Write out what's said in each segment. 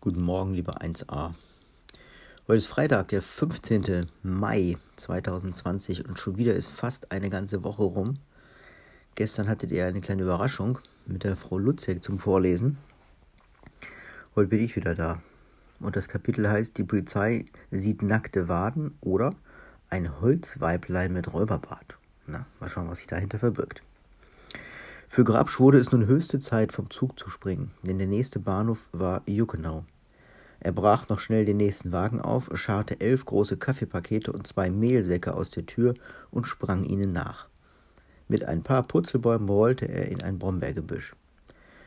Guten Morgen, lieber 1a. Heute ist Freitag, der 15. Mai 2020 und schon wieder ist fast eine ganze Woche rum. Gestern hattet ihr eine kleine Überraschung mit der Frau Lutzek zum Vorlesen. Heute bin ich wieder da. Und das Kapitel heißt, die Polizei sieht nackte Waden oder ein Holzweiblein mit Räuberbart. Na, mal schauen, was sich dahinter verbirgt. Für Grabsch wurde es nun höchste Zeit, vom Zug zu springen, denn der nächste Bahnhof war Juckenau. Er brach noch schnell den nächsten Wagen auf, scharrte elf große Kaffeepakete und zwei Mehlsäcke aus der Tür und sprang ihnen nach. Mit ein paar Purzelbäumen rollte er in ein Brombeergebüsch.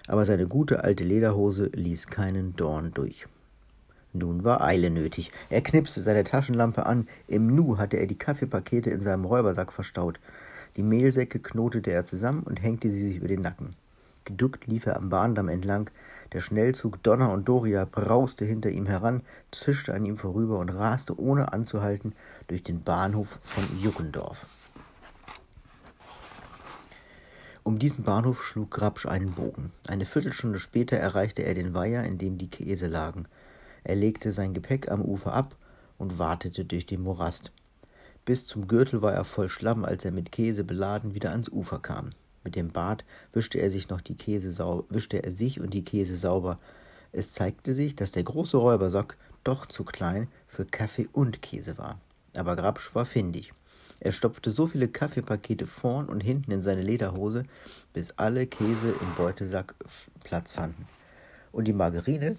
Aber seine gute alte Lederhose ließ keinen Dorn durch. Nun war Eile nötig. Er knipste seine Taschenlampe an. Im Nu hatte er die Kaffeepakete in seinem Räubersack verstaut. Die Mehlsäcke knotete er zusammen und hängte sie sich über den Nacken. Geduckt lief er am Bahndamm entlang. Der Schnellzug Donner und Doria brauste hinter ihm heran, zischte an ihm vorüber und raste ohne anzuhalten durch den Bahnhof von Juckendorf. Um diesen Bahnhof schlug Grabsch einen Bogen. Eine Viertelstunde später erreichte er den Weiher, in dem die Käse lagen. Er legte sein Gepäck am Ufer ab und wartete durch den Morast. Bis zum Gürtel war er voll Schlamm, als er mit Käse beladen wieder ans Ufer kam. Mit dem Bart wischte er sich noch die Käse sau wischte er sich und die Käse sauber. Es zeigte sich, dass der große Räubersack doch zu klein für Kaffee und Käse war. Aber Grabsch war findig. Er stopfte so viele Kaffeepakete vorn und hinten in seine Lederhose, bis alle Käse im Beutesack Platz fanden. Und die Margarine,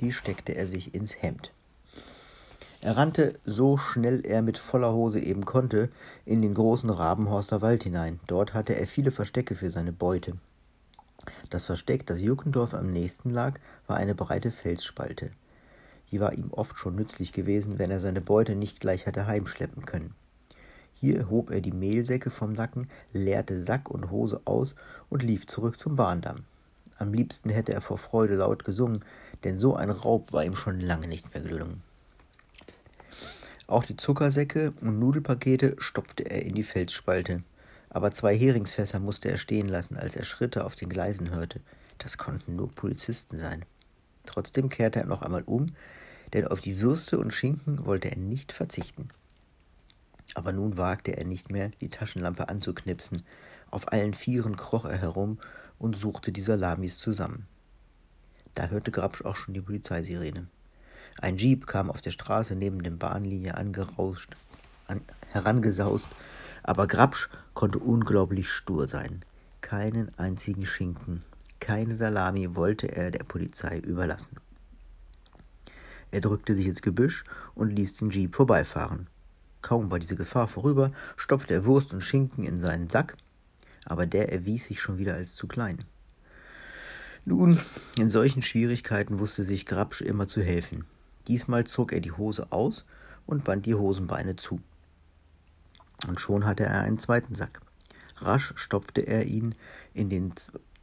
die steckte er sich ins Hemd. Er rannte, so schnell er mit voller Hose eben konnte, in den großen Rabenhorster Wald hinein. Dort hatte er viele Verstecke für seine Beute. Das Versteck, das Juckendorf am nächsten lag, war eine breite Felsspalte. Die war ihm oft schon nützlich gewesen, wenn er seine Beute nicht gleich hatte heimschleppen können. Hier hob er die Mehlsäcke vom Nacken, leerte Sack und Hose aus und lief zurück zum Bahndamm. Am liebsten hätte er vor Freude laut gesungen, denn so ein Raub war ihm schon lange nicht mehr gelungen. Auch die Zuckersäcke und Nudelpakete stopfte er in die Felsspalte. Aber zwei Heringsfässer musste er stehen lassen, als er Schritte auf den Gleisen hörte. Das konnten nur Polizisten sein. Trotzdem kehrte er noch einmal um, denn auf die Würste und Schinken wollte er nicht verzichten. Aber nun wagte er nicht mehr, die Taschenlampe anzuknipsen. Auf allen Vieren kroch er herum und suchte die Salamis zusammen. Da hörte Grabsch auch schon die Polizeisirene. Ein Jeep kam auf der Straße neben der Bahnlinie angerauscht, an, herangesaust, aber Grabsch konnte unglaublich stur sein. Keinen einzigen Schinken, keine Salami wollte er der Polizei überlassen. Er drückte sich ins Gebüsch und ließ den Jeep vorbeifahren. Kaum war diese Gefahr vorüber, stopfte er Wurst und Schinken in seinen Sack, aber der erwies sich schon wieder als zu klein. Nun, in solchen Schwierigkeiten wusste sich Grabsch immer zu helfen. Diesmal zog er die Hose aus und band die Hosenbeine zu. Und schon hatte er einen zweiten Sack. Rasch stopfte er ihn in den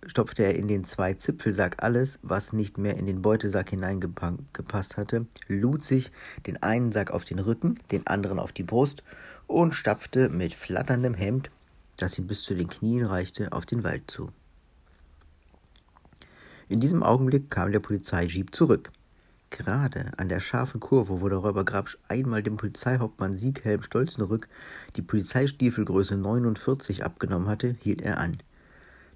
stopfte er in den zwei Zipfelsack alles, was nicht mehr in den Beutesack hineingepasst hatte, lud sich den einen Sack auf den Rücken, den anderen auf die Brust und stapfte mit flatterndem Hemd, das ihm bis zu den Knien reichte, auf den Wald zu. In diesem Augenblick kam der Polizeijeep zurück. Gerade an der scharfen Kurve, wo der Räuber Grabsch einmal dem Polizeihauptmann Sieghelm Stolzenrück die Polizeistiefelgröße 49 abgenommen hatte, hielt er an.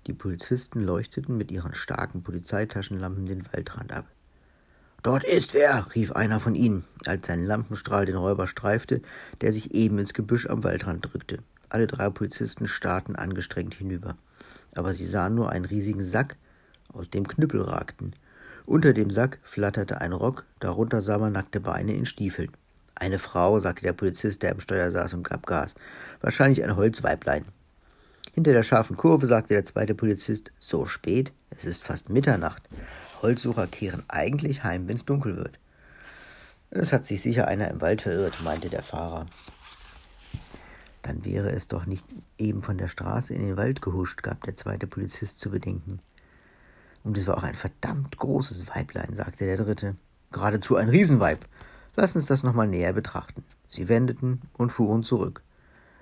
Die Polizisten leuchteten mit ihren starken Polizeitaschenlampen den Waldrand ab. Dort ist wer, rief einer von ihnen, als sein Lampenstrahl den Räuber streifte, der sich eben ins Gebüsch am Waldrand drückte. Alle drei Polizisten starrten angestrengt hinüber. Aber sie sahen nur einen riesigen Sack, aus dem Knüppel ragten. Unter dem Sack flatterte ein Rock, darunter sah man nackte Beine in Stiefeln. Eine Frau, sagte der Polizist, der im Steuer saß und gab Gas. Wahrscheinlich ein Holzweiblein. Hinter der scharfen Kurve sagte der zweite Polizist, so spät, es ist fast Mitternacht. Holzsucher kehren eigentlich heim, wenn's dunkel wird. Es hat sich sicher einer im Wald verirrt, meinte der Fahrer. Dann wäre es doch nicht eben von der Straße in den Wald gehuscht, gab der zweite Polizist zu bedenken. Und es war auch ein verdammt großes Weiblein, sagte der dritte. Geradezu ein Riesenweib. Lass uns das nochmal näher betrachten. Sie wendeten und fuhren zurück.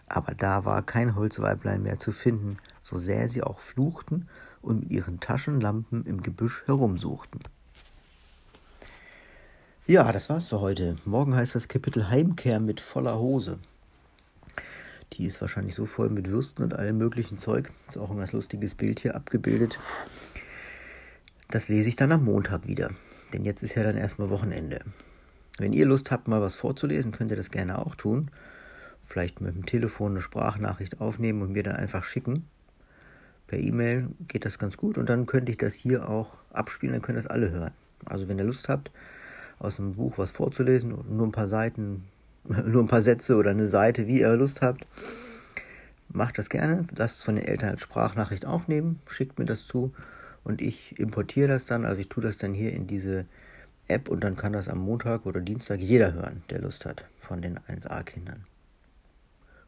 Aber da war kein Holzweiblein mehr zu finden, so sehr sie auch fluchten und mit ihren Taschenlampen im Gebüsch herumsuchten. Ja, das war's für heute. Morgen heißt das Kapitel Heimkehr mit voller Hose. Die ist wahrscheinlich so voll mit Würsten und allem möglichen Zeug. Ist auch ein ganz lustiges Bild hier abgebildet. Das lese ich dann am Montag wieder. Denn jetzt ist ja dann erstmal Wochenende. Wenn ihr Lust habt, mal was vorzulesen, könnt ihr das gerne auch tun. Vielleicht mit dem Telefon eine Sprachnachricht aufnehmen und mir dann einfach schicken. Per E-Mail geht das ganz gut und dann könnte ich das hier auch abspielen, dann können das alle hören. Also wenn ihr Lust habt, aus dem Buch was vorzulesen, nur ein paar Seiten, nur ein paar Sätze oder eine Seite, wie ihr Lust habt, macht das gerne. Lasst es von den Eltern als Sprachnachricht aufnehmen, schickt mir das zu und ich importiere das dann, also ich tue das dann hier in diese App und dann kann das am Montag oder Dienstag jeder hören, der Lust hat von den 1a-Kindern.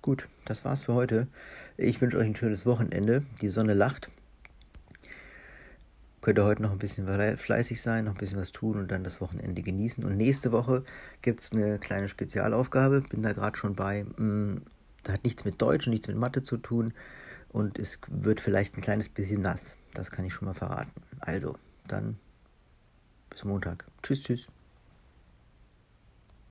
Gut, das war's für heute. Ich wünsche euch ein schönes Wochenende. Die Sonne lacht. Könnt ihr heute noch ein bisschen fleißig sein, noch ein bisschen was tun und dann das Wochenende genießen. Und nächste Woche gibt es eine kleine Spezialaufgabe. Bin da gerade schon bei. Das hat nichts mit Deutsch und nichts mit Mathe zu tun. Und es wird vielleicht ein kleines bisschen nass. Das kann ich schon mal verraten. Also, dann bis Montag. Tschüss, tschüss.